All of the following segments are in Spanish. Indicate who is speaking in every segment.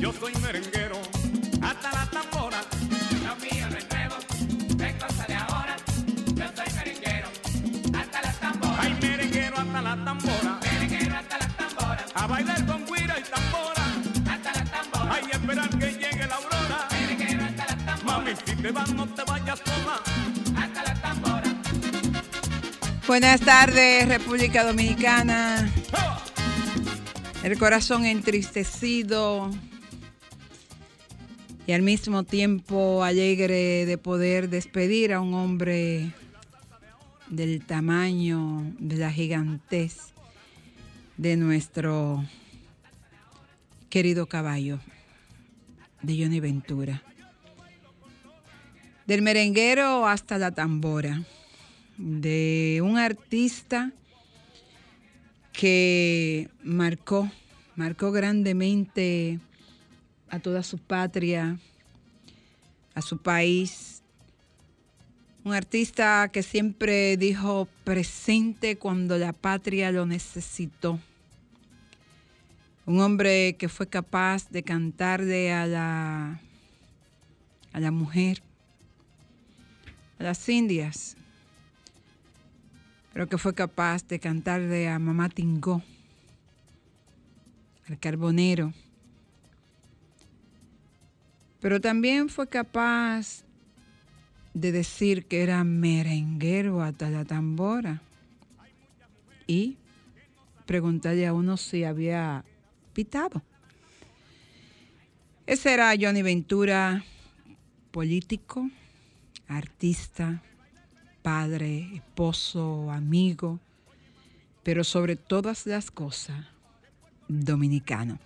Speaker 1: Yo soy merenguero, hasta la tambora. Lo mío no es nuevo, es cosa de ahora. Yo soy merenguero, hasta la tambora. Ay, merenguero hasta la tambora. Merenguero hasta la tambora. A bailar con guira y tambora. Hasta la tambora. Ay, esperar que llegue la aurora. Merenguero hasta la tambora. Mami, si te vas, no te vayas sola. Hasta la tambora.
Speaker 2: Buenas tardes, República Dominicana. El corazón entristecido y al mismo tiempo alegre de poder despedir a un hombre del tamaño, de la gigantez de nuestro querido caballo, de Johnny Ventura. Del merenguero hasta la tambora, de un artista que marcó, marcó grandemente a toda su patria, a su país. Un artista que siempre dijo presente cuando la patria lo necesitó. Un hombre que fue capaz de cantarle a la, a la mujer, a las indias, pero que fue capaz de cantarle a Mamá Tingó, al carbonero. Pero también fue capaz de decir que era merenguero hasta la tambora y preguntarle a uno si había pitado. Ese era Johnny Ventura, político, artista, padre, esposo, amigo, pero sobre todas las cosas, dominicano.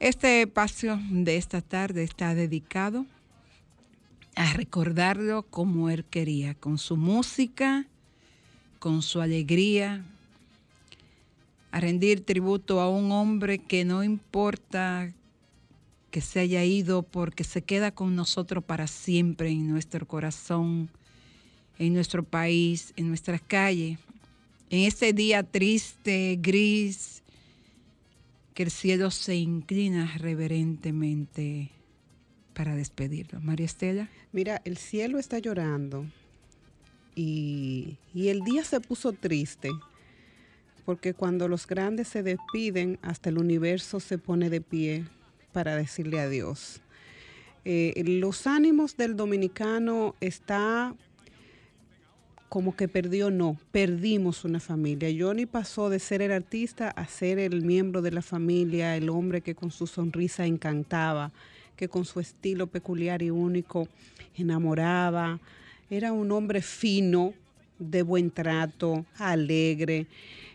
Speaker 2: Este espacio de esta tarde está dedicado a recordarlo como él quería, con su música, con su alegría, a rendir tributo a un hombre que no importa que se haya ido porque se queda con nosotros para siempre en nuestro corazón, en nuestro país, en nuestras calles, en este día triste, gris, que el cielo se inclina reverentemente para despedirlo. María Estela.
Speaker 3: Mira, el cielo está llorando y, y el día se puso triste porque cuando los grandes se despiden, hasta el universo se pone de pie para decirle adiós. Eh, los ánimos del dominicano está como que perdió, no, perdimos una familia. Johnny pasó de ser el artista a ser el miembro de la familia, el hombre que con su sonrisa encantaba, que con su estilo peculiar y único enamoraba. Era un hombre fino, de buen trato, alegre.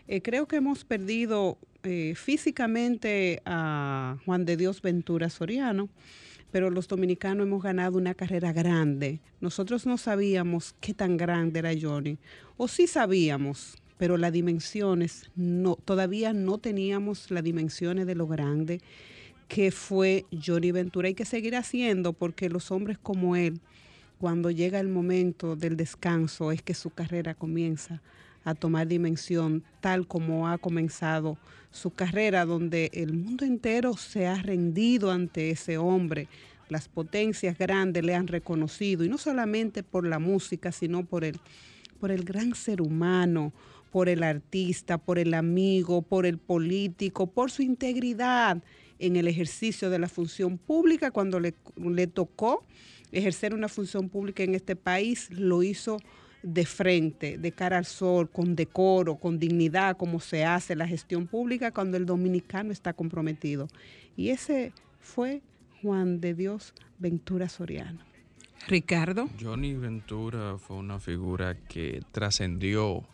Speaker 3: Eh, creo que hemos perdido eh, físicamente a Juan de Dios Ventura Soriano, pero los dominicanos hemos ganado una carrera grande. Nosotros no sabíamos qué tan grande era Johnny, o sí sabíamos, pero las dimensiones, no, todavía no teníamos las dimensiones de lo grande que fue Johnny Ventura. Hay que seguir haciendo porque los hombres como él, cuando llega el momento del descanso, es que su carrera comienza a tomar dimensión tal como ha comenzado su carrera, donde el mundo entero se ha rendido ante ese hombre. Las potencias grandes le han reconocido, y no solamente por la música, sino por el, por el gran ser humano, por el artista, por el amigo, por el político, por su integridad en el ejercicio de la función pública. Cuando le, le tocó ejercer una función pública en este país, lo hizo de frente, de cara al sol, con decoro, con dignidad, como se hace la gestión pública cuando el dominicano está comprometido. Y ese fue Juan de Dios Ventura Soriano.
Speaker 2: Ricardo.
Speaker 4: Johnny Ventura fue una figura que trascendió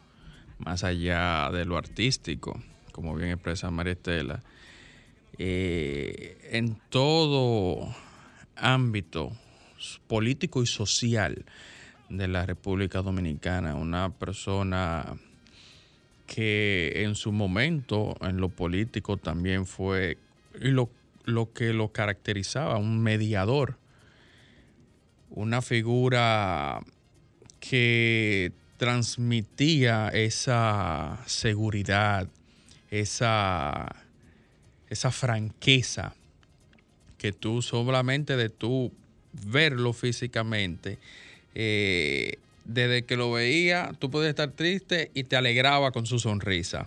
Speaker 4: más allá de lo artístico, como bien expresa Maristela, eh, en todo ámbito político y social de la República Dominicana, una persona que en su momento en lo político también fue lo, lo que lo caracterizaba, un mediador, una figura que transmitía esa seguridad, esa, esa franqueza que tú solamente de tú verlo físicamente, eh, desde que lo veía, tú podías estar triste y te alegraba con su sonrisa.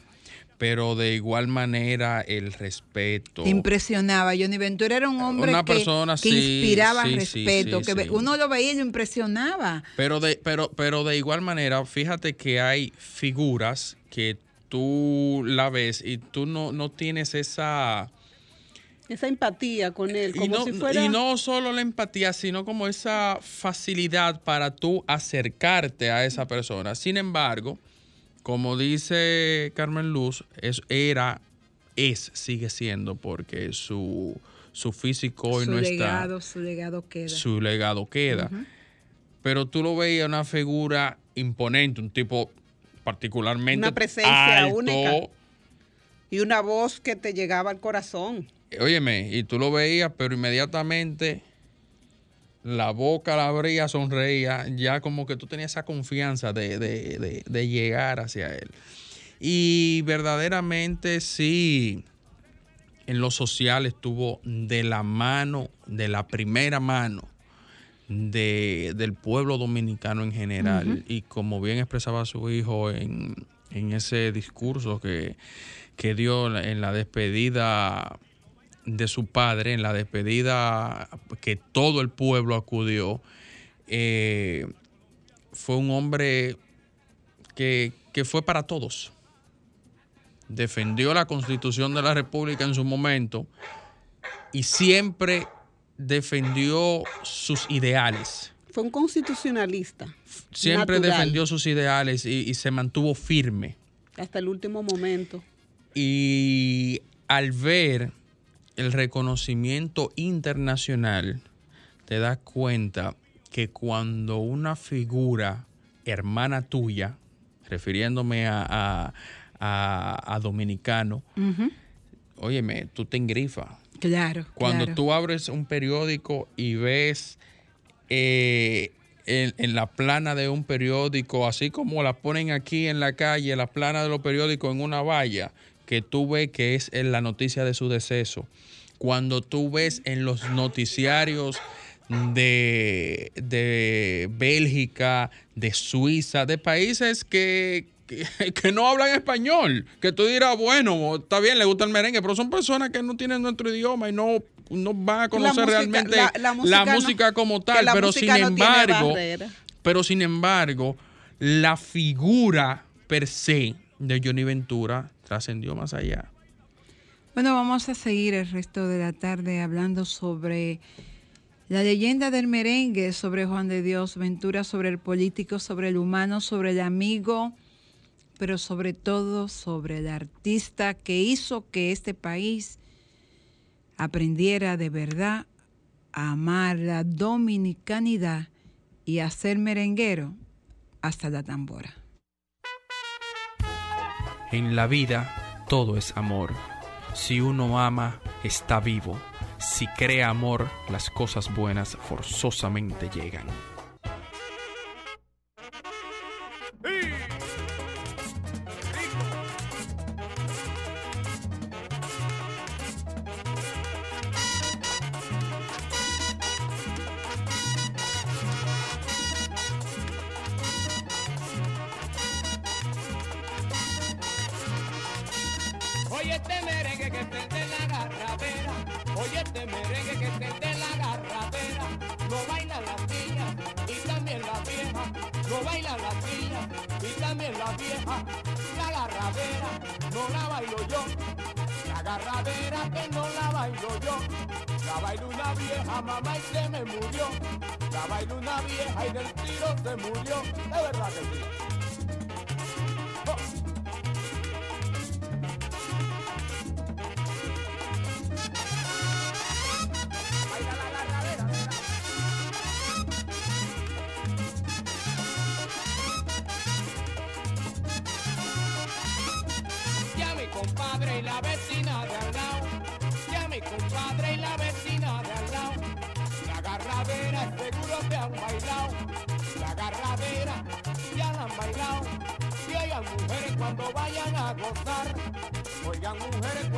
Speaker 4: Pero de igual manera el respeto.
Speaker 2: Te impresionaba. Johnny Ventura era un hombre que, que inspiraba respeto, que uno lo veía y lo impresionaba.
Speaker 4: Pero de, pero, pero de igual manera, fíjate que hay figuras que tú la ves y tú no, no tienes esa
Speaker 3: esa empatía con él, como
Speaker 4: y no,
Speaker 3: si fuera...
Speaker 4: Y no solo la empatía, sino como esa facilidad para tú acercarte a esa persona. Sin embargo, como dice Carmen Luz, es, era, es, sigue siendo, porque su, su físico hoy
Speaker 2: su
Speaker 4: no
Speaker 2: legado,
Speaker 4: está.
Speaker 2: Su legado queda.
Speaker 4: Su legado queda. Uh -huh. Pero tú lo veías una figura imponente, un tipo particularmente
Speaker 3: una presencia
Speaker 4: alto,
Speaker 3: única y una voz que te llegaba al corazón.
Speaker 4: Óyeme, y tú lo veías, pero inmediatamente la boca la abría, sonreía, ya como que tú tenías esa confianza de, de, de, de llegar hacia él. Y verdaderamente sí, en lo social estuvo de la mano, de la primera mano de, del pueblo dominicano en general. Uh -huh. Y como bien expresaba su hijo en, en ese discurso que, que dio en la despedida de su padre, en la despedida que todo el pueblo acudió, eh, fue un hombre que, que, fue para todos. Defendió la constitución de la República en su momento y siempre defendió sus ideales.
Speaker 3: Fue un constitucionalista.
Speaker 4: Siempre natural. defendió sus ideales y, y se mantuvo firme.
Speaker 3: Hasta el último momento.
Speaker 4: Y al ver el reconocimiento internacional, te das cuenta que cuando una figura hermana tuya, refiriéndome a, a, a, a dominicano, uh -huh. óyeme, tú te engrifas.
Speaker 2: Claro.
Speaker 4: Cuando
Speaker 2: claro.
Speaker 4: tú abres un periódico y ves eh, en, en, la plana de un periódico, así como la ponen aquí en la calle, la plana de los periódicos en una valla, que tú ves que es en la noticia de su deceso. Cuando tú ves en los noticiarios de, de Bélgica, de Suiza, de países que, que, que, no hablan español, que tú dirás, bueno, está bien, le gusta el merengue, pero son personas que no tienen nuestro idioma y no, no van a conocer
Speaker 3: música,
Speaker 4: realmente
Speaker 3: la, la, música,
Speaker 4: la música
Speaker 3: no,
Speaker 4: como tal, pero sin
Speaker 3: no
Speaker 4: embargo, pero sin embargo, la figura per se de Johnny Ventura trascendió más allá.
Speaker 2: Bueno, vamos a seguir el resto de la tarde hablando sobre la leyenda del merengue, sobre Juan de Dios Ventura, sobre el político, sobre el humano, sobre el amigo, pero sobre todo sobre el artista que hizo que este país aprendiera de verdad a amar la dominicanidad y a ser merenguero hasta la tambora.
Speaker 5: En la vida todo es amor. Si uno ama, está vivo. Si crea amor, las cosas buenas forzosamente llegan.
Speaker 1: Murió, de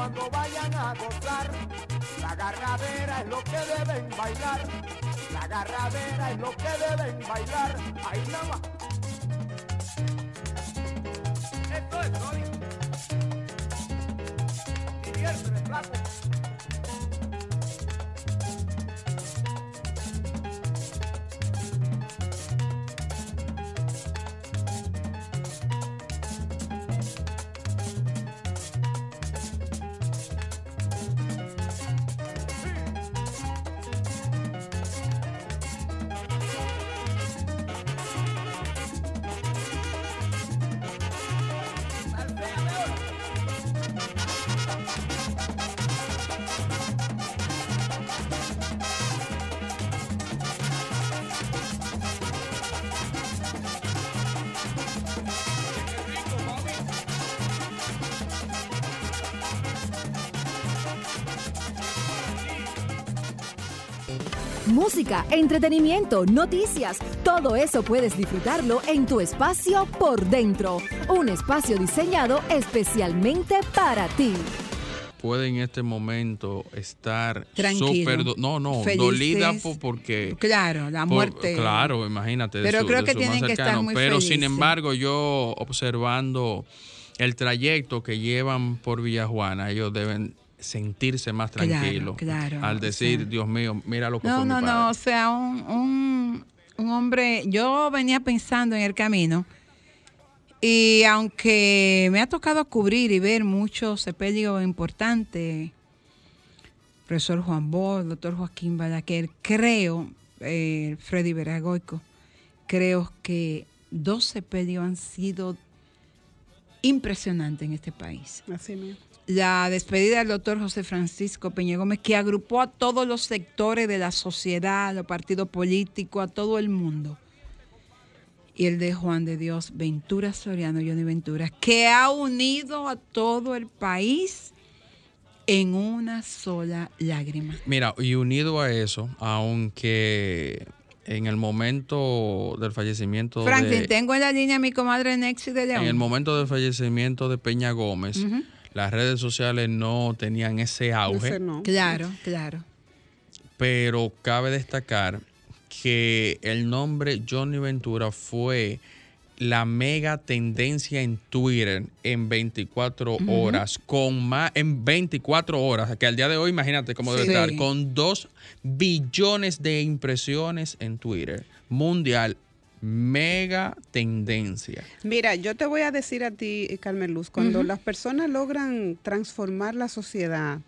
Speaker 1: cuando vayan a gozar, la garrabera es lo que deben bailar, la garrabera es lo que deben bailar, ahí nada más.
Speaker 6: Música, entretenimiento, noticias, todo eso puedes disfrutarlo en tu espacio por dentro. Un espacio diseñado especialmente para ti.
Speaker 4: Puede en este momento estar súper no no
Speaker 2: Felices.
Speaker 4: dolida po- porque
Speaker 2: Claro, la
Speaker 4: por-
Speaker 2: muerte.
Speaker 4: claro imagínate de
Speaker 2: Pero
Speaker 4: su-
Speaker 2: creo
Speaker 4: de
Speaker 2: que
Speaker 4: su más
Speaker 2: tienen que estar muy
Speaker 4: pero sin embargo yo observando el trayecto que llevan por Villajuana ellos deben sentirse más
Speaker 2: Claro,
Speaker 4: tranquilos
Speaker 2: claro,
Speaker 4: al
Speaker 2: o
Speaker 4: decir
Speaker 2: sea.
Speaker 4: Dios mío mira lo que
Speaker 2: No,
Speaker 4: fue
Speaker 2: no,
Speaker 4: mi padre.
Speaker 2: no, o sea, un, un, un hombre, yo venía pensando en el camino y aunque me ha tocado cubrir y ver muchos sepelios importantes, profesor Juan Bol, doctor Joaquín Balaquer, creo, eh, Freddy Veragoico, creo que dos sepelios han sido impresionantes en este país
Speaker 3: Así mismo.
Speaker 2: La despedida del doctor José Francisco Peña Gómez, que agrupó a todos los sectores de la sociedad, a los partidos políticos, a todo el mundo. Y el de Juan de Dios Ventura Soriano, Johnny Ventura, que ha unido a todo el país en una sola lágrima.
Speaker 4: Mira, y unido a eso, aunque en el momento del fallecimiento
Speaker 2: Franklin,
Speaker 4: de,
Speaker 2: tengo en la línea a mi comadre Nexi de León.
Speaker 4: en el momento del fallecimiento de Peña Gómez. Las redes sociales no tenían ese auge,
Speaker 3: no.
Speaker 2: Claro, claro.
Speaker 4: pero cabe destacar que el nombre Johnny Ventura fue la mega tendencia en Twitter en 24 horas, con más, en 24 horas, que al día de hoy, imagínate cómo debe
Speaker 2: Sí.
Speaker 4: estar, con 2 billones de impresiones en Twitter, mundial, mega tendencia.
Speaker 3: Mira, yo te voy a decir a ti, Carmen Luz, cuando las personas logran transformar la sociedad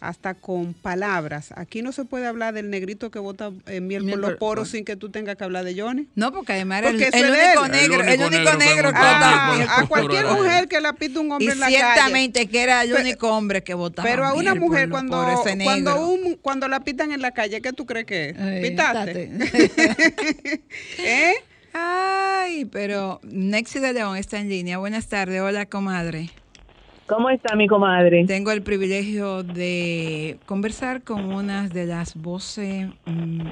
Speaker 3: hasta con palabras, aquí no se puede hablar del negrito que bota eh, miel
Speaker 2: Miel
Speaker 3: por los
Speaker 2: por-
Speaker 3: poros sin que tú tengas que hablar de Johnny.
Speaker 2: No, porque además era el,
Speaker 3: Porque
Speaker 2: el único negro, el
Speaker 4: El
Speaker 2: único
Speaker 4: único
Speaker 2: negro,
Speaker 4: negro
Speaker 2: que
Speaker 4: que
Speaker 2: botaba
Speaker 3: Ah,
Speaker 2: miel
Speaker 3: a cualquier mujer que la pita un hombre
Speaker 2: Y
Speaker 3: en la calle.
Speaker 2: ciertamente que era el
Speaker 3: Pero-
Speaker 2: único hombre que votaba.
Speaker 3: Pero a una
Speaker 2: miel
Speaker 3: mujer cuando,
Speaker 2: poros,
Speaker 3: cuando, un, cuando la pitan en la calle, ¿qué tú crees que es?
Speaker 2: Eh,
Speaker 3: ¿Pitaste? ¿Eh?
Speaker 2: Ay, pero Nexi de León está en línea. Buenas tardes. Hola, comadre.
Speaker 7: ¿Cómo está mi comadre?
Speaker 2: Tengo el privilegio de conversar con una de las voces mm,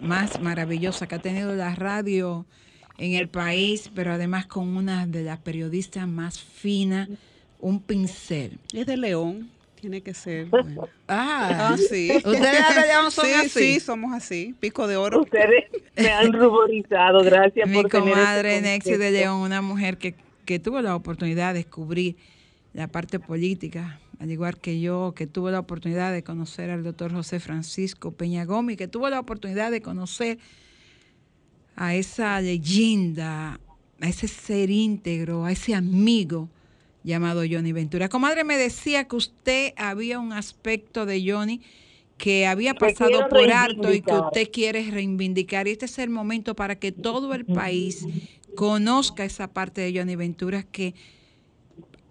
Speaker 2: más maravillosas que ha tenido la radio en el país, pero además con una de las periodistas más finas, un pincel.
Speaker 3: Es de León, tiene que ser. bueno.
Speaker 2: Ah,
Speaker 3: Ah, sí.
Speaker 2: Ustedes son
Speaker 3: sí,
Speaker 2: así.
Speaker 3: Sí, somos así. Pico de oro.
Speaker 7: Ustedes me han ruborizado, gracias
Speaker 2: Mi
Speaker 7: por tener
Speaker 2: comadre
Speaker 7: este
Speaker 2: Nexi de. León, una mujer que, que tuvo la oportunidad de descubrir la parte política al igual que yo, que tuvo la oportunidad de conocer al doctor José Francisco Peña Gómez, que tuvo la oportunidad de conocer a esa leyenda, a ese ser íntegro, a ese amigo llamado Johnny Ventura. Comadre, me decía que usted había un aspecto de Johnny que había pasado por alto y que usted quiere reivindicar. Y este es el momento para que todo el país conozca esa parte de Johnny Ventura que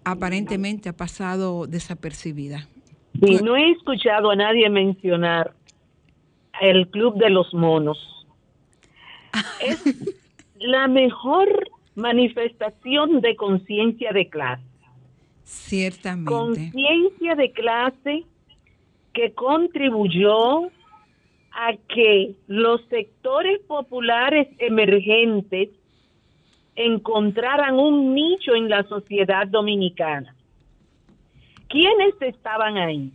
Speaker 2: aparentemente ha pasado desapercibida.
Speaker 7: Sí, no he escuchado a nadie mencionar el Club de los Monos. Es la mejor manifestación de conciencia de clase.
Speaker 2: Ciertamente.
Speaker 7: Conciencia de clase que contribuyó a que los sectores populares emergentes encontraran un nicho en la sociedad dominicana. ¿Quiénes estaban ahí?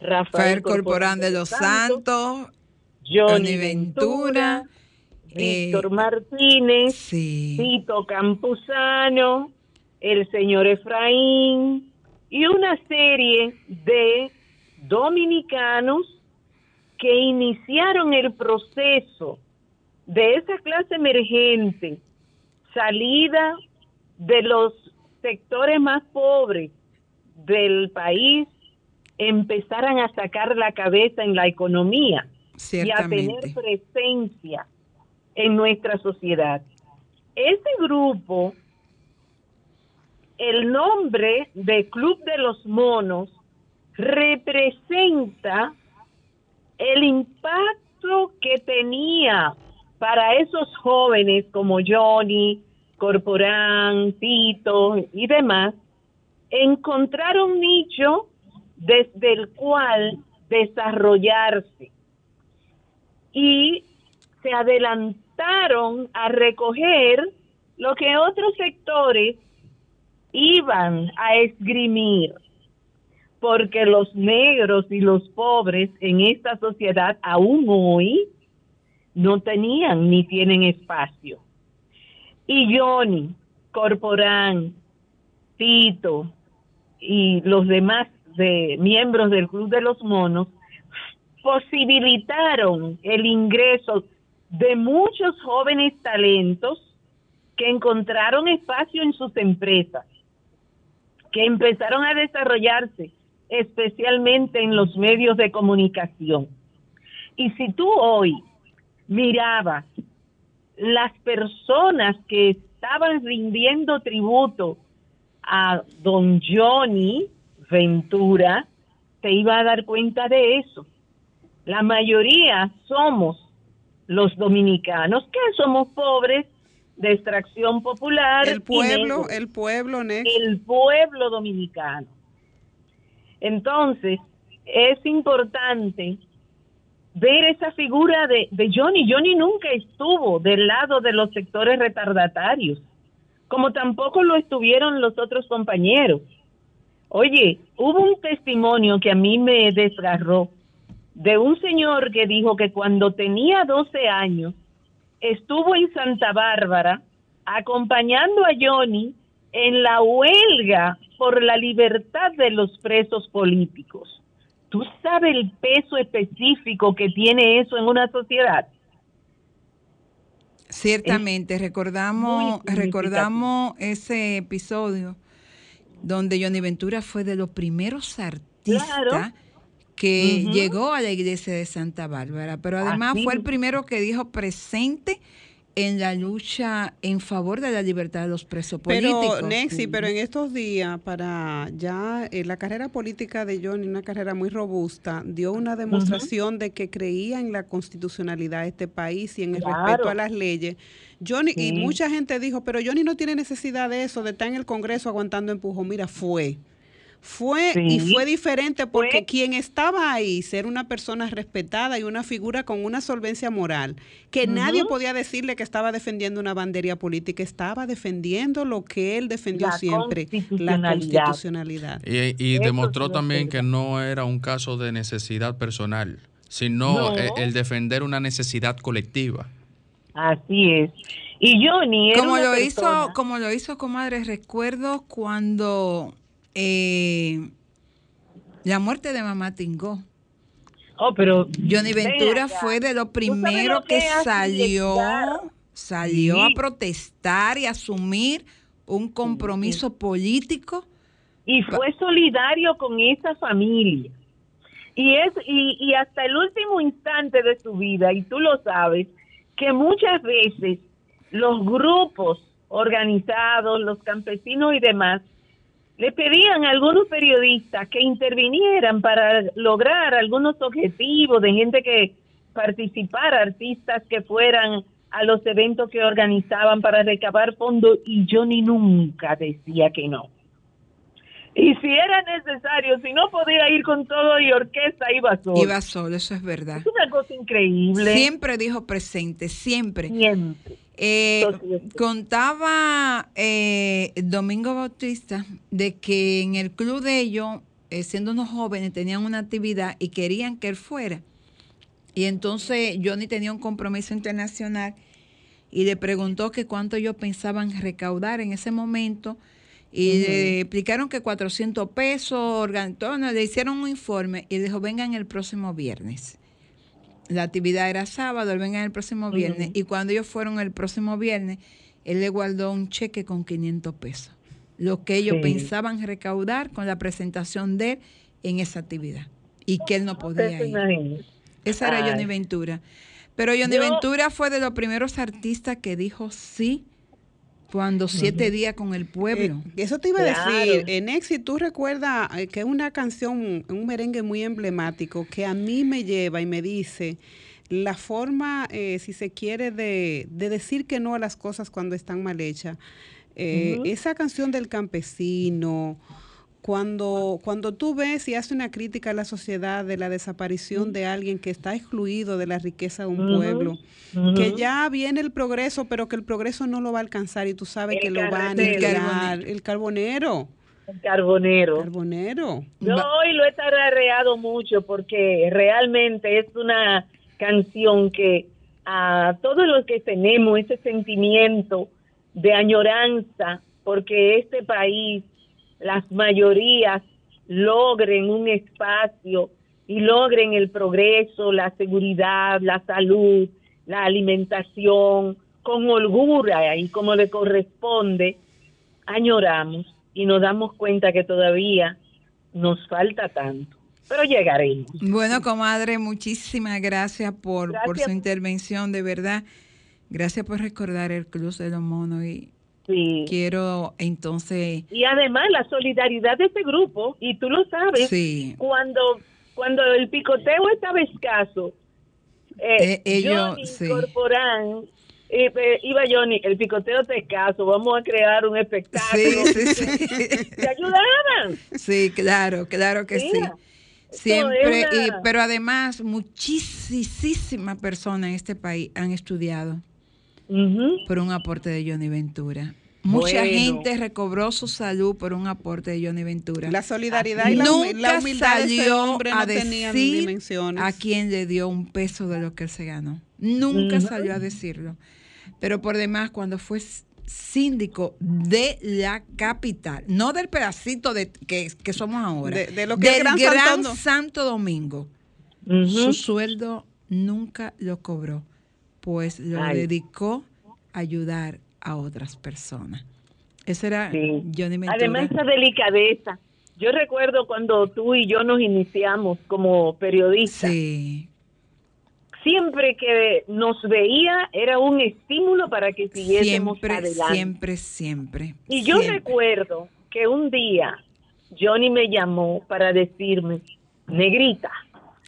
Speaker 2: Rafael Corporán de los Santos, Johnny Ventura,
Speaker 7: Víctor eh, Martínez, Tito Campuzano, el señor Efraín y una serie de dominicanos que iniciaron el proceso de esa clase emergente, salida de los sectores más pobres del país, empezaran a sacar la cabeza en la economía y a tener presencia en nuestra sociedad. Ese grupo, el nombre de Club de los Monos, representa el impacto que tenía para esos jóvenes como Johnny, Corporán, Tito y demás, encontrar un nicho desde el cual desarrollarse. Y se adelantaron a recoger lo que otros sectores iban a esgrimir porque los negros y los pobres en esta sociedad aún hoy no tenían ni tienen espacio. Y Johnny, Corporán, Tito y los demás de, miembros del Club de los Monos posibilitaron el ingreso de muchos jóvenes talentos que encontraron espacio en sus empresas, que empezaron a desarrollarse especialmente en los medios de comunicación. Y si tú hoy mirabas las personas que estaban rindiendo tributo a don Johnny Ventura, te iba a dar cuenta de eso. La mayoría somos los dominicanos, que somos pobres, de extracción popular.
Speaker 3: El pueblo, el pueblo,
Speaker 7: El pueblo dominicano. Entonces, es importante ver esa figura de, Johnny. Johnny nunca estuvo del lado de los sectores retardatarios, como tampoco lo estuvieron los otros compañeros. Oye, hubo un testimonio que a mí me desgarró de un señor que dijo que cuando tenía 12 años estuvo en Santa Bárbara acompañando a Johnny en la huelga por la libertad de los presos políticos. ¿Tú sabes el peso específico que tiene eso en una sociedad?
Speaker 2: Ciertamente, recordamos, recordamos ese episodio donde Johnny Ventura fue de los primeros artistas que llegó a la iglesia de Santa Bárbara, pero además fue el primero que dijo presente en la lucha en favor de la libertad de los presos políticos.
Speaker 3: Pero, Nexi, pero en estos días, para ya eh, la carrera política de Johnny, una carrera muy robusta, dio una demostración de que creía en la constitucionalidad de este país y en el respeto a las leyes. Johnny, y mucha gente dijo, pero Johnny no tiene necesidad de eso, de estar en el Congreso aguantando empujón. Mira, fue. Fue y fue diferente porque quien estaba ahí, ser una persona respetada y una figura con una solvencia moral, que nadie podía decirle que estaba defendiendo una bandería política, estaba defendiendo lo que él defendió siempre, la constitucionalidad.
Speaker 4: Y, demostró también que no era un caso de necesidad personal, sino el, el defender una necesidad colectiva.
Speaker 7: Así es. Y Johnny era
Speaker 2: como lo hizo, como lo hizo comadre, recuerdo cuando eh, La muerte de mamá Tingó.
Speaker 7: Oh, pero
Speaker 2: Johnny
Speaker 7: ven
Speaker 2: Ventura fue de lo
Speaker 7: ¿Tú sabes
Speaker 2: primero
Speaker 7: lo
Speaker 2: que salió, salió a protestar y asumir un compromiso político.
Speaker 7: y fue solidario con esa familia. Y es y, y hasta el último instante de su vida, y tú lo sabes, que muchas veces los grupos organizados, los campesinos y demás, le pedían a algunos periodistas que intervinieran para lograr algunos objetivos de gente que participara, artistas que fueran a los eventos que organizaban para recabar fondos y Johnny nunca decía que no. Y si era necesario, si no podía ir con todo y orquesta, iba solo.
Speaker 2: Iba solo, eso es verdad.
Speaker 7: Es una cosa increíble.
Speaker 2: Siempre dijo presente, siempre.
Speaker 7: Siempre.
Speaker 2: Eh, contaba eh, Domingo Bautista de que en el club de ellos, eh, siendo unos jóvenes, tenían una actividad y querían que él fuera. Y entonces Johnny tenía un compromiso internacional y le preguntó que cuánto ellos pensaban recaudar en ese momento. Y le explicaron que 400 pesos, organ- le hicieron un informe y dijo, vengan el próximo viernes. La actividad era sábado, él vengan el próximo viernes. Y cuando ellos fueron el próximo viernes, él le guardó un cheque con 500 pesos. Lo que ellos
Speaker 7: Sí.
Speaker 2: pensaban recaudar con la presentación de él en esa actividad. Y que él no podía ir. Esa era
Speaker 7: Ay.
Speaker 2: Johnny Ventura. Pero Johnny
Speaker 7: Yo-
Speaker 2: Ventura fue de los primeros artistas que dijo sí cuando siete días con el pueblo.
Speaker 3: Eh, eso te iba
Speaker 7: Claro.
Speaker 3: a decir, en Exit, tú recuerdas eh, que es una canción, un merengue muy emblemático que a mí me lleva y me dice la forma, eh, si se quiere, de, de decir que no a las cosas cuando están mal hechas. Eh, Esa canción del campesino, cuando, cuando tú ves y haces una crítica a la sociedad de la desaparición de alguien que está excluido de la riqueza de un pueblo, que ya viene el progreso, pero que el progreso no lo va a alcanzar y tú sabes
Speaker 7: El
Speaker 3: que lo va a aniquilar. El carbonero.
Speaker 7: El carbonero.
Speaker 3: Carbonero.
Speaker 7: Yo hoy lo he tarareado mucho porque realmente es una canción que a todos los que tenemos ese sentimiento de añoranza porque este país, las mayorías logren un espacio y logren el progreso, la seguridad, la salud, la alimentación, con holgura y como le corresponde, añoramos y nos damos cuenta que todavía nos falta tanto. Pero llegaremos.
Speaker 2: Bueno, comadre, muchísimas gracias por, por su intervención, de verdad. Gracias por recordar el Cruz de los Monos y
Speaker 7: Sí.
Speaker 2: quiero entonces,
Speaker 7: Y además la solidaridad de este grupo, y tú lo sabes,
Speaker 2: sí,
Speaker 7: cuando, cuando el picoteo estaba escaso, eh,
Speaker 2: Eh, ellos,
Speaker 7: Johnny
Speaker 2: sí.
Speaker 7: Corporán, eh, eh, iba Johnny, el picoteo está escaso, vamos a crear un espectáculo.
Speaker 2: sí, sí, sí.
Speaker 7: Se ayudaban.
Speaker 2: Sí, claro, claro que sí.
Speaker 7: Mira,
Speaker 2: Siempre,
Speaker 7: una-
Speaker 2: y, pero además muchísimas personas en este país han estudiado Por un aporte de Johnny Ventura. Mucha
Speaker 7: Bueno.
Speaker 2: gente recobró su salud por un aporte de Johnny Ventura.
Speaker 3: La solidaridad y la,
Speaker 2: Nunca
Speaker 3: la humildad de ese
Speaker 2: salió
Speaker 3: hombre no
Speaker 2: a decir
Speaker 3: dimensiones.
Speaker 2: a quién le dio un peso de lo que él se ganó. Nunca salió a decirlo. Pero por demás, cuando fue síndico de la capital, no del pedacito de que, que somos ahora,
Speaker 3: De- de lo que es
Speaker 2: del
Speaker 3: Gran
Speaker 2: Gran,
Speaker 3: Santo Domingo.
Speaker 2: Santo Domingo,
Speaker 7: Ujú.
Speaker 2: su sueldo nunca lo cobró, pues lo
Speaker 7: Ay.
Speaker 2: dedicó a ayudar a otras personas. Ese era
Speaker 7: Sí.
Speaker 2: Johnny Ventura.
Speaker 7: Además, esa delicadeza. Yo recuerdo cuando tú y yo nos iniciamos como periodistas,
Speaker 2: Sí,
Speaker 7: siempre que nos veía era un estímulo para que siguiésemos
Speaker 2: siempre,
Speaker 7: adelante.
Speaker 2: siempre, siempre.
Speaker 7: y yo
Speaker 2: siempre.
Speaker 7: recuerdo que un día Johnny me llamó para decirme, negrita,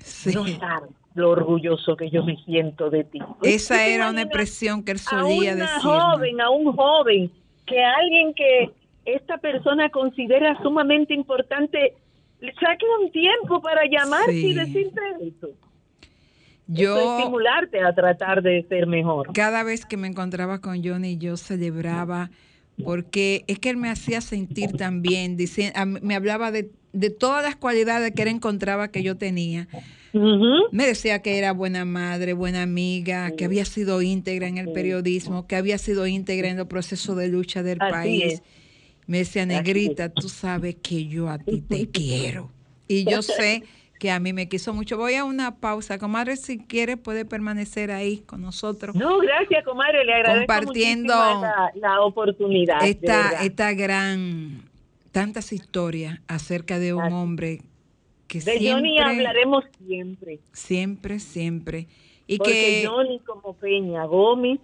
Speaker 2: Sí.
Speaker 7: no sabes lo orgulloso que yo me siento de ti.
Speaker 2: Esa
Speaker 7: ¿Tú te
Speaker 2: era una expresión que él
Speaker 7: a
Speaker 2: solía
Speaker 7: una
Speaker 2: decir.
Speaker 7: joven, a un joven, que alguien que esta persona considera sumamente importante, le saque un tiempo para llamarte
Speaker 2: Sí.
Speaker 7: y decirte eso. Eso es
Speaker 2: Yo,
Speaker 7: estimularte a tratar de ser mejor.
Speaker 2: cada vez que me encontraba con Johnny, yo celebraba porque es que él me hacía sentir también, dice- a me hablaba de, de todas las cualidades que él encontraba que yo tenía. Me decía que era buena madre, buena amiga, que había sido íntegra en el periodismo, que había sido íntegra en los procesos de lucha del
Speaker 7: Así
Speaker 2: país.
Speaker 7: es.
Speaker 2: Me decía, negrita, tú sabes que yo a ti te quiero. Y yo sé que a mí me quiso mucho. Voy a una pausa. Comadre, si quiere, puede permanecer ahí con nosotros.
Speaker 7: No, gracias, comadre. Le agradezco
Speaker 2: Compartiendo
Speaker 7: la, la, oportunidad.
Speaker 2: Esta, esta gran, tantas historias acerca de un hombre que
Speaker 7: de
Speaker 2: siempre...
Speaker 7: Johnny hablaremos siempre.
Speaker 2: Siempre, siempre. Y
Speaker 7: Porque
Speaker 2: que
Speaker 7: Johnny como Peña Gómez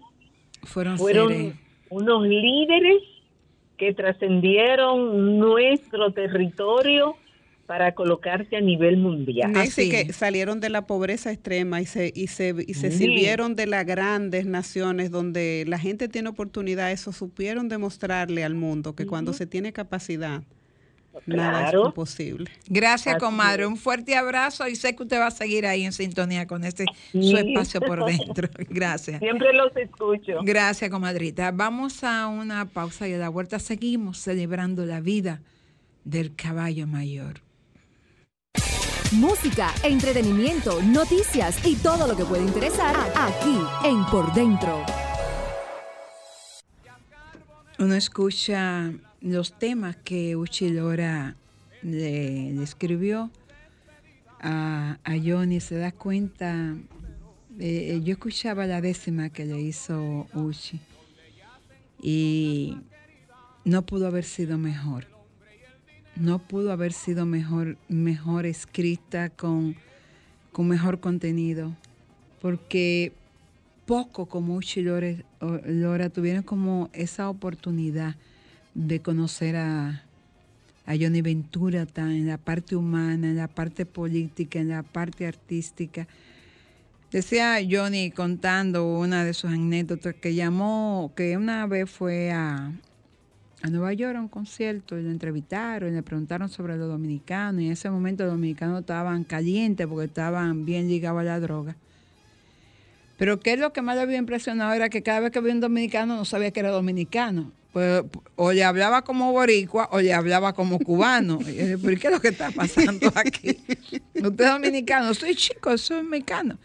Speaker 2: fueron,
Speaker 7: fueron unos líderes que trascendieron nuestro territorio para colocarse a nivel mundial.
Speaker 3: Así que salieron de la pobreza extrema y se, y se, y se
Speaker 7: Sí.
Speaker 3: sirvieron de las grandes naciones donde la gente tiene oportunidad. Eso supieron demostrarle al mundo que cuando se tiene capacidad, nada es
Speaker 7: Claro.
Speaker 3: imposible.
Speaker 2: Gracias,
Speaker 7: Así
Speaker 2: comadre.
Speaker 7: es.
Speaker 2: Un fuerte abrazo y sé que usted va a seguir ahí en sintonía con este
Speaker 7: Sí.
Speaker 2: su espacio por dentro. Gracias.
Speaker 7: Siempre los escucho.
Speaker 2: Gracias, comadrita. Vamos a una pausa y a la vuelta seguimos celebrando la vida del caballo mayor.
Speaker 6: Música, entretenimiento, noticias y todo lo que puede interesar aquí en Por Dentro.
Speaker 2: Uno escucha los temas que Uchi Lora le, le escribió a, Johnny, se da cuenta. eh, yo escuchaba la décima que le hizo Uchi y no pudo haber sido mejor. No pudo haber sido mejor, mejor escrita con, con mejor contenido, porque poco como Uchi o- Lora tuvieron como esa oportunidad de conocer a, Johnny Ventura en la parte humana, en la parte política, en la parte artística. Decía Johnny contando una de sus anécdotas que llamó, que una vez fue a, a Nueva York a un concierto y lo entrevistaron y le preguntaron sobre los dominicanos y en ese momento los dominicanos estaban calientes porque estaban bien ligados a la droga. Pero qué es lo que más le había impresionado era que cada vez que había un dominicano no sabía que era dominicano. Pues, o le hablaba como boricua o le hablaba como cubano. Y ¿Pero qué es lo que está pasando aquí? Usted es dominicano, soy chico, soy mexicano.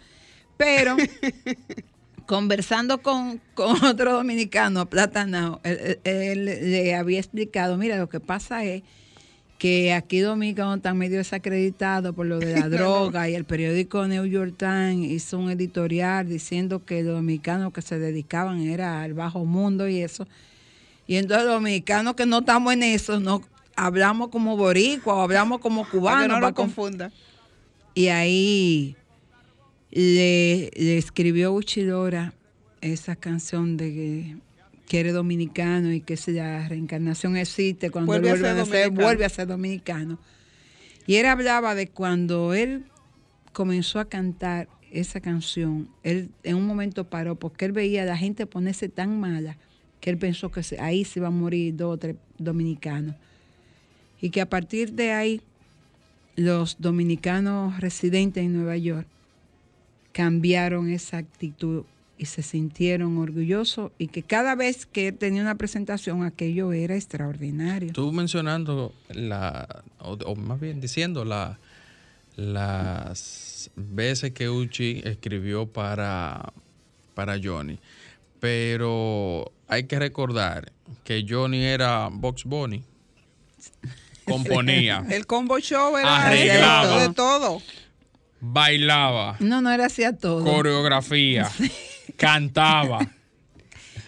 Speaker 2: Pero conversando con, con otro dominicano, Platanao, él, él- él le había explicado, mira, lo que pasa es que aquí Dominicano está medio desacreditado por lo de la droga y el periódico New York Times hizo un editorial diciendo que los dominicanos que se dedicaban era al bajo mundo y eso. Y entonces los dominicanos que no estamos en eso, no hablamos como boricua o hablamos como cubanos.
Speaker 3: no lo
Speaker 2: con-
Speaker 3: confunda.
Speaker 2: y ahí le, le escribió Uchidora esa canción de que, que eres dominicano y que si la reencarnación existe, cuando
Speaker 3: Vuelve
Speaker 2: él
Speaker 3: a ser
Speaker 2: a
Speaker 3: dominicano.
Speaker 2: vuelve a ser dominicano. Y él hablaba de cuando él comenzó a cantar esa canción, él en un momento paró porque él veía a la gente ponerse tan mala que él pensó que ahí se iban a morir dos o tres dominicanos. Y que a partir de ahí los dominicanos residentes en Nueva York cambiaron esa actitud y se sintieron orgullosos y que cada vez que tenía una presentación aquello era extraordinario.
Speaker 4: Tú mencionando la, o, o más bien diciendo la, las veces que Uchi escribió para, para Johnny, pero hay que recordar que Johnny era Box Bunny, componía,
Speaker 3: El combo show era
Speaker 4: Arreglaba.
Speaker 3: de todo.
Speaker 4: bailaba,
Speaker 2: No, no era así a todo.
Speaker 4: coreografía, cantaba.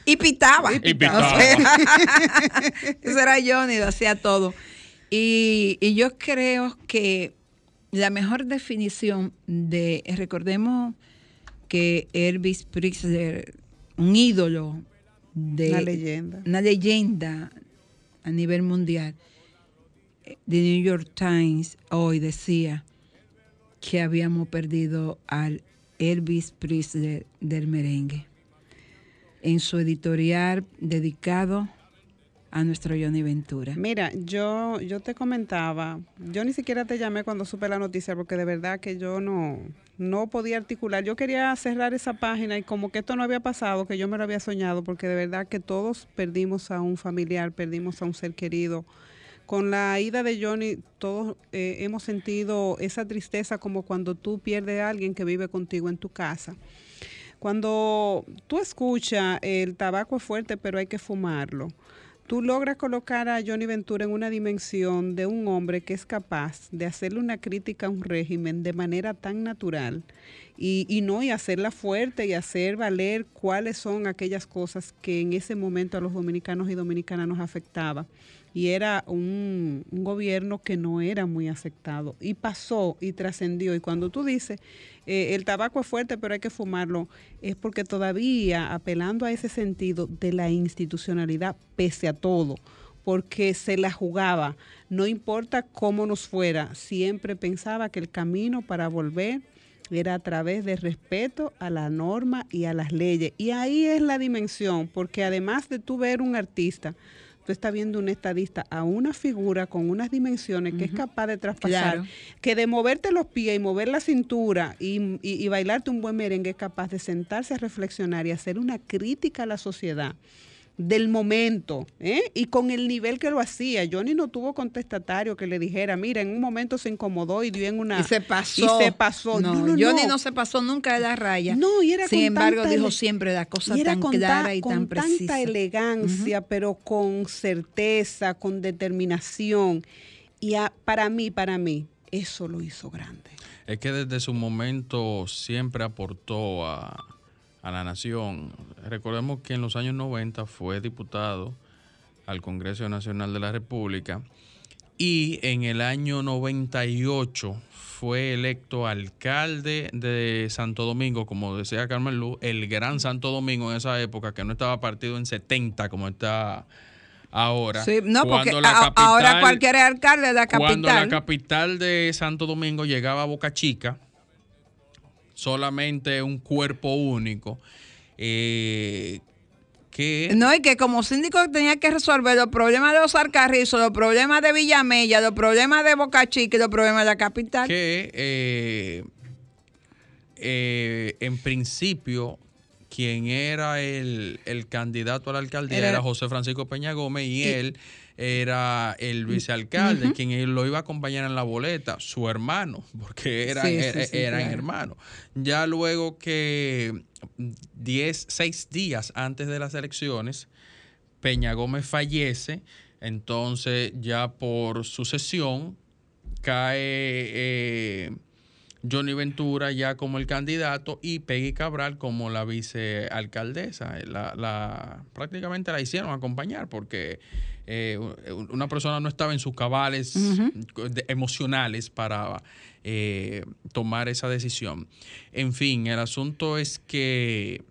Speaker 2: Y pitaba.
Speaker 4: Y pitaba.
Speaker 2: O sea, Eso era Johnny, lo hacía todo. Y, y yo creo que la mejor definición de, recordemos que Elvis Presley, un ídolo de
Speaker 3: Una leyenda.
Speaker 2: una leyenda a nivel mundial, The New York Times hoy decía que habíamos perdido al Elvis Presley del merengue en su editorial dedicado a nuestro Johnny Ventura.
Speaker 3: Mira, yo, yo te comentaba, yo ni siquiera te llamé cuando supe la noticia porque de verdad que yo no, no podía articular. Yo quería cerrar esa página y como que esto no había pasado, que yo me lo había soñado, porque de verdad que todos perdimos a un familiar, perdimos a un ser querido. Con la ida de Johnny, todos eh, hemos sentido esa tristeza como cuando tú pierdes a alguien que vive contigo en tu casa. Cuando tú escuchas, el tabaco es fuerte, pero hay que fumarlo. Tú logras colocar a Johnny Ventura en una dimensión de un hombre que es capaz de hacerle una crítica a un régimen de manera tan natural y, y no y hacerla fuerte y hacer valer cuáles son aquellas cosas que en ese momento a los dominicanos y dominicanas nos afectaba y era un, gobierno que no era muy aceptado y pasó y trascendió. Y cuando tú dices, eh, el tabaco es fuerte pero hay que fumarlo, es porque todavía apelando a ese sentido de la institucionalidad pese a todo, porque se la jugaba, no importa cómo nos fuera, siempre pensaba que el camino para volver era a través de respeto a la norma y a las leyes. Y ahí es la dimensión, porque además de tú ver un artista, tú estás viendo un estadista a una figura con unas dimensiones que es capaz de traspasar,
Speaker 2: Claro.
Speaker 3: que de moverte los pies y mover la cintura y, y- y bailarte un buen merengue es capaz de sentarse a reflexionar y hacer una crítica a la sociedad del momento, ¿eh? y con el nivel que lo hacía. Johnny no tuvo contestatario que le dijera, mira, en un momento se incomodó y dio en una...
Speaker 2: Y se pasó.
Speaker 3: Y se pasó.
Speaker 2: No,
Speaker 3: No, no,
Speaker 2: Johnny
Speaker 3: no.
Speaker 2: no se pasó nunca de la raya.
Speaker 3: No, y era
Speaker 2: Sin
Speaker 3: con
Speaker 2: embargo,
Speaker 3: tanta
Speaker 2: dijo siempre la cosa
Speaker 3: y era
Speaker 2: tan
Speaker 3: con
Speaker 2: clara
Speaker 3: ta-
Speaker 2: y
Speaker 3: con
Speaker 2: tan precisa.
Speaker 3: tanta elegancia, pero con certeza, con determinación. Y a- para mí, para mí, eso lo hizo grande.
Speaker 4: Es que desde su momento siempre aportó a, a la nación. Recordemos que en los años 90 fue diputado al Congreso Nacional de la República y en el año 98 fue electo alcalde de Santo Domingo, como decía Carmen Luz, el gran Santo Domingo en esa época, que no estaba partido en 70 como está ahora.
Speaker 2: Sí, no, porque
Speaker 4: la
Speaker 2: a- ahora
Speaker 4: capital-
Speaker 2: cualquier alcalde de la
Speaker 4: cuando la
Speaker 2: capital.
Speaker 4: capital de Santo Domingo llegaba a Boca Chica, solamente un cuerpo único, eh, que
Speaker 2: No, y que como síndico tenía que resolver los problemas de los Alcarrizos, los problemas de Villamella, los problemas de Boca Chica y los problemas de la capital.
Speaker 4: que eh, eh, en principio quien era el, el candidato a la alcaldía
Speaker 2: Era-
Speaker 4: era, José Francisco Peña Gómez y,
Speaker 2: Y-
Speaker 4: él era el vicealcalde,
Speaker 2: Ujú.
Speaker 4: quien lo iba a acompañar en la boleta, su hermano, porque eran,
Speaker 2: Sí, sí,
Speaker 4: er-
Speaker 2: sí,
Speaker 4: eran
Speaker 2: claro.
Speaker 4: hermanos. Ya luego que 10, seis días antes de las elecciones, Peña Gómez fallece, entonces ya por sucesión cae eh, Johnny Ventura ya como el candidato y Peggy Cabral como la vicealcaldesa. La, la- prácticamente la hicieron acompañar porque eh, una persona no estaba en sus cabales de- emocionales para eh, tomar esa decisión. En fin, el asunto es que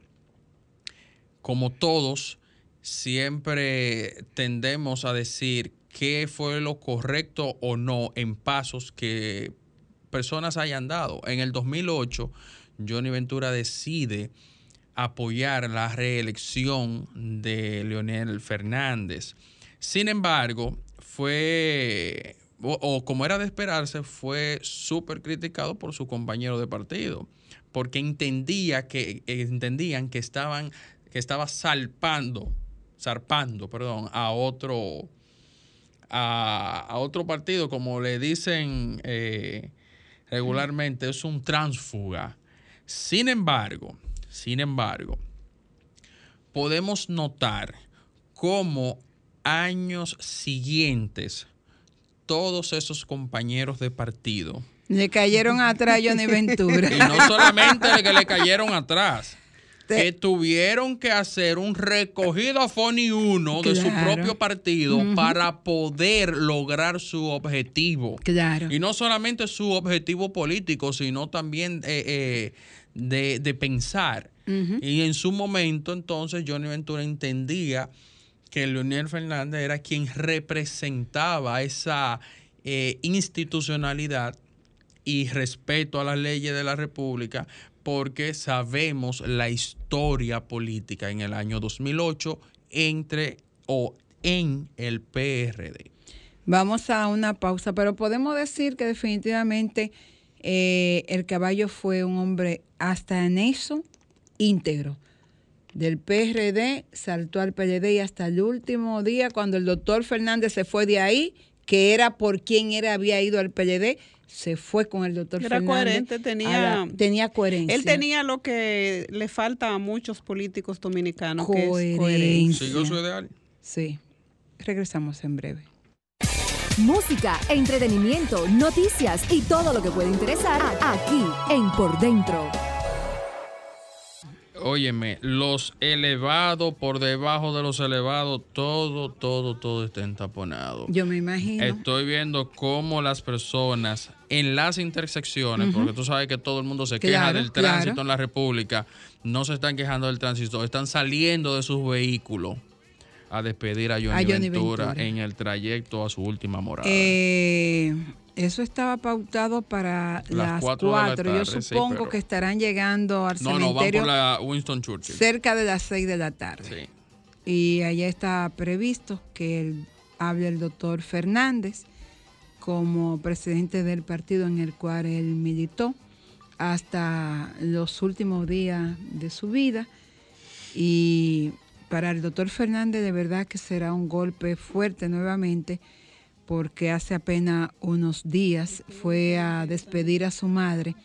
Speaker 4: como todos, siempre tendemos a decir qué fue lo correcto o no en pasos que personas hayan dado. En el 2008, Johnny Ventura decide apoyar la reelección de Leonel Fernández. Sin embargo, fue, o, como era de esperarse, fue súper criticado por su compañero de partido, porque entendía que, entendían que estaban, que estaba salpando, zarpando, perdón, a otro, a, a otro partido, como le dicen eh, regularmente, es un tránsfuga. Sin embargo, sin embargo, podemos notar cómo años siguientes todos esos compañeros de partido
Speaker 2: Le cayeron atrás a Johnny Ventura.
Speaker 4: y no solamente de que le cayeron atrás, que tuvieron que hacer un recogido a Foni 1 de su propio partido para poder lograr su objetivo.
Speaker 2: Claro.
Speaker 4: Y no solamente su objetivo político, sino también eh, eh, de, de pensar. Y en su momento, entonces, Johnny Ventura entendía que Leonel Fernández era quien representaba esa eh, institucionalidad y respeto a las leyes de la República, porque sabemos la historia política en el año 2008 entre o en el PRD.
Speaker 2: Vamos a una pausa, pero podemos decir que definitivamente eh, el caballo fue un hombre hasta en eso íntegro. Del PRD saltó al PLD y hasta el último día, cuando el doctor Fernández se fue de ahí, que era por quien era, había ido al PLD, se fue con el doctor
Speaker 3: Era
Speaker 2: Fernández.
Speaker 3: coherente, tenía,
Speaker 2: la- tenía coherencia.
Speaker 3: Él tenía lo que le falta a muchos políticos dominicanos, que es
Speaker 2: Coherencia.
Speaker 3: coherencia.
Speaker 4: ¿Siguió su ideal?
Speaker 2: Sí. Regresamos en breve.
Speaker 6: Música, entretenimiento, noticias y todo lo que puede interesar aquí en Por Dentro.
Speaker 4: Óyeme, los elevados por debajo de los elevados, todo, todo, todo está entaponado.
Speaker 2: Yo me imagino.
Speaker 4: Estoy viendo cómo las personas en las intersecciones, porque tú sabes que todo el mundo se queja del tránsito
Speaker 2: claro.
Speaker 4: en la República, no se están quejando del tránsito, están saliendo de sus vehículos a despedir a Johnny,
Speaker 2: A Johnny
Speaker 4: Ventura,
Speaker 2: Ventura.
Speaker 4: en el trayecto a su última morada.
Speaker 2: Eh, eso estaba pautado para
Speaker 4: Las
Speaker 2: las
Speaker 4: cuatro de la
Speaker 2: 4. Yo
Speaker 4: sí,
Speaker 2: supongo
Speaker 4: pero-
Speaker 2: que estarán llegando al
Speaker 4: no, no, van
Speaker 2: cementerio
Speaker 4: por la Winston Churchill.
Speaker 2: cerca de las 6 de la tarde.
Speaker 4: Sí.
Speaker 2: Y allá está previsto que el- hable el doctor Fernández como presidente del partido en el cual él militó hasta los últimos días de su vida. Y para el doctor Fernández de verdad que será un golpe fuerte nuevamente porque hace apenas unos días fue a despedir a su madre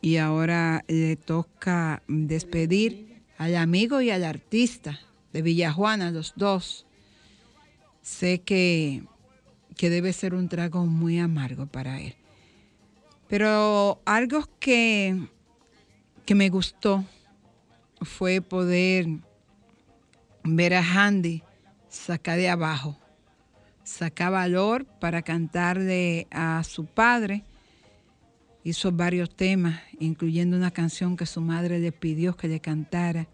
Speaker 2: y ahora le toca despedir al amigo y al artista de Villajuana, los dos. Sé que, que debe ser un trago muy amargo para él. Pero algo que, que me gustó fue poder ver a Handy sacar de abajo, sacar valor para cantarle a su padre. Hizo varios temas, incluyendo una canción que su madre le pidió que le cantara.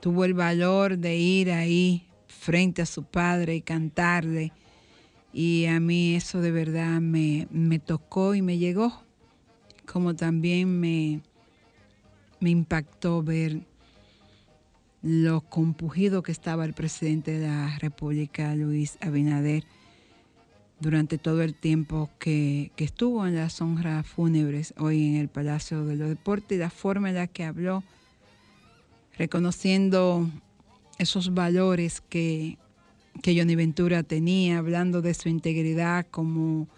Speaker 2: Tuvo el valor de ir ahí frente a su padre y cantarle. Y a mí eso de verdad me, me tocó y me llegó, como también me, me impactó ver lo compugido que estaba el presidente de la República, Luis Abinader, durante todo el tiempo que, que estuvo en las honras fúnebres hoy en el Palacio de los Deportes y la forma en la que habló, reconociendo esos valores que, que Johnny Ventura tenía, hablando de su integridad como,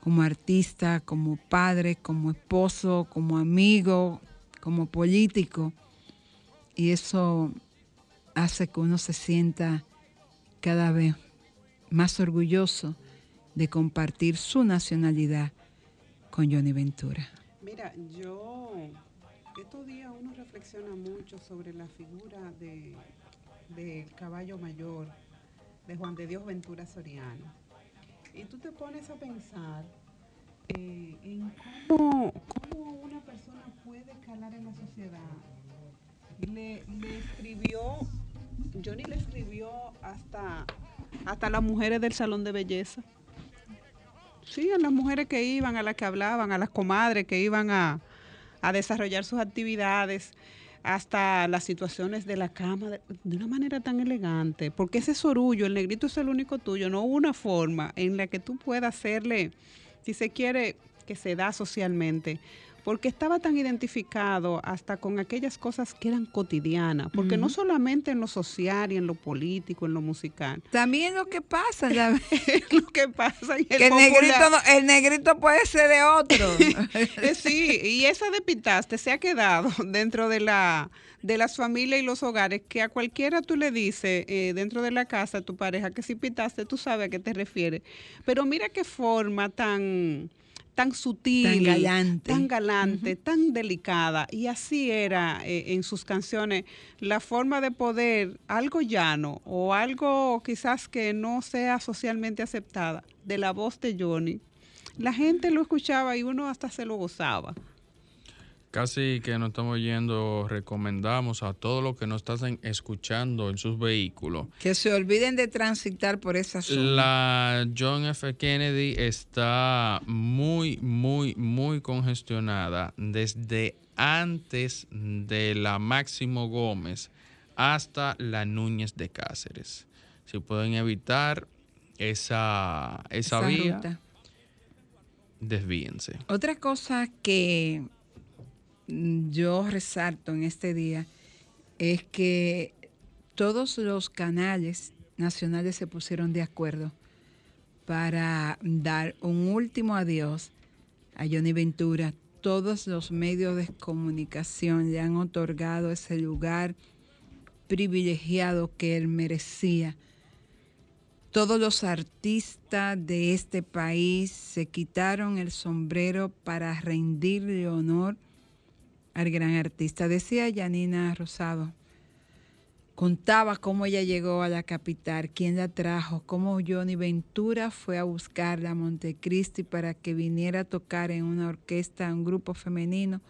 Speaker 2: como artista, como padre, como esposo, como amigo, como político. Y eso hace que uno se sienta cada vez más orgulloso de compartir su nacionalidad con Johnny Ventura.
Speaker 3: Mira, yo estos días uno reflexiona mucho sobre la figura de del caballo mayor de Juan de Dios Ventura Soriano. Y tú te pones a pensar eh, en cómo, cómo una persona puede calar en la sociedad. Le, le escribió, Johnny le escribió hasta, hasta las mujeres del salón de belleza. Sí, a las mujeres que iban, a las que hablaban, a las comadres que iban a, a desarrollar sus actividades, hasta las situaciones de la cama, de, una manera tan elegante. Porque ese sorullo, el negrito es el único tuyo, no una forma en la que tú puedas hacerle, si se quiere, que se da socialmente. Porque estaba tan identificado hasta con aquellas cosas que eran cotidianas. Porque no solamente en lo social y en lo político, en lo musical.
Speaker 2: También lo que pasa, la-
Speaker 3: lo que pasa en el
Speaker 2: que el negrito, no- el negrito puede ser de otro.
Speaker 3: Eh, sí, y esa de pitaste se ha quedado dentro de la de las familias y los hogares que a cualquiera tú le dices eh, dentro de la casa de tu pareja que si pitaste tú sabes a qué te refieres. Pero mira qué forma tan tan sutil,
Speaker 2: Tan galante.
Speaker 3: tan galante, tan delicada. Y así era eh, en sus canciones la forma de poder, algo llano o algo quizás que no sea socialmente aceptada, de la voz de Johnny. La gente lo escuchaba y uno hasta se lo gozaba.
Speaker 4: Casi que nos estamos yendo, recomendamos a todos los que nos están escuchando en sus vehículos.
Speaker 2: que se olviden de transitar por esa zona.
Speaker 4: La John F. Kennedy está muy, muy, muy congestionada desde antes de la Máximo Gómez hasta la Núñez de Cáceres. Si pueden evitar esa, esa,
Speaker 2: Esa
Speaker 4: vía,
Speaker 2: ruta.
Speaker 4: desvíense.
Speaker 2: Otra cosa que yo resalto en este día es que todos los canales nacionales se pusieron de acuerdo para dar un último adiós a Johnny Ventura. Todos los medios de comunicación le han otorgado ese lugar privilegiado que él merecía Todos los artistas de este país se quitaron el sombrero para rendirle honor al gran artista. Decía Janina Rosado, contaba cómo ella llegó a la capital, quién la trajo, cómo Johnny Ventura fue a buscarla a Montecristi para que viniera a tocar en una orquesta, un grupo femenino,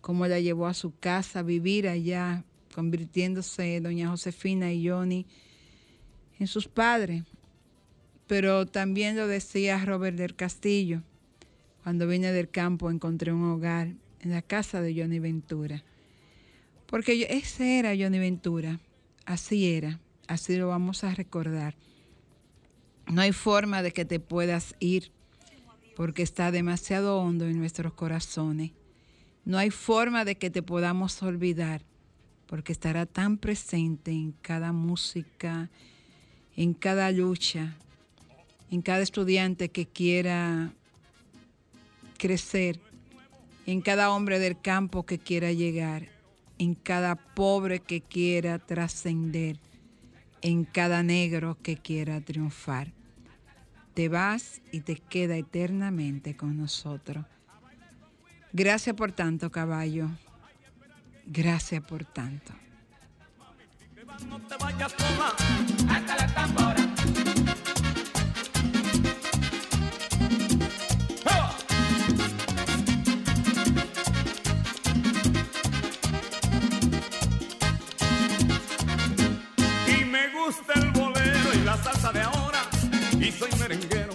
Speaker 2: cómo la llevó a su casa a vivir allá, convirtiéndose doña Josefina y Johnny en sus padres. Pero también lo decía Robert del Castillo, cuando vine del campo encontré un hogar en la casa de Johnny Ventura. Porque ese era Johnny Ventura, así era, así lo vamos a recordar. No hay forma de que te puedas ir porque está demasiado hondo en nuestros corazones. No hay forma de que te podamos olvidar porque estará tan presente en cada música, en cada lucha, en cada estudiante que quiera crecer en cada hombre del campo que quiera llegar, en cada pobre que quiera trascender, en cada negro que quiera triunfar. Te vas y te queda eternamente con nosotros. Gracias por tanto, caballo. Gracias por tanto.
Speaker 1: Gusta el bolero y la salsa de ahora. Y soy merengue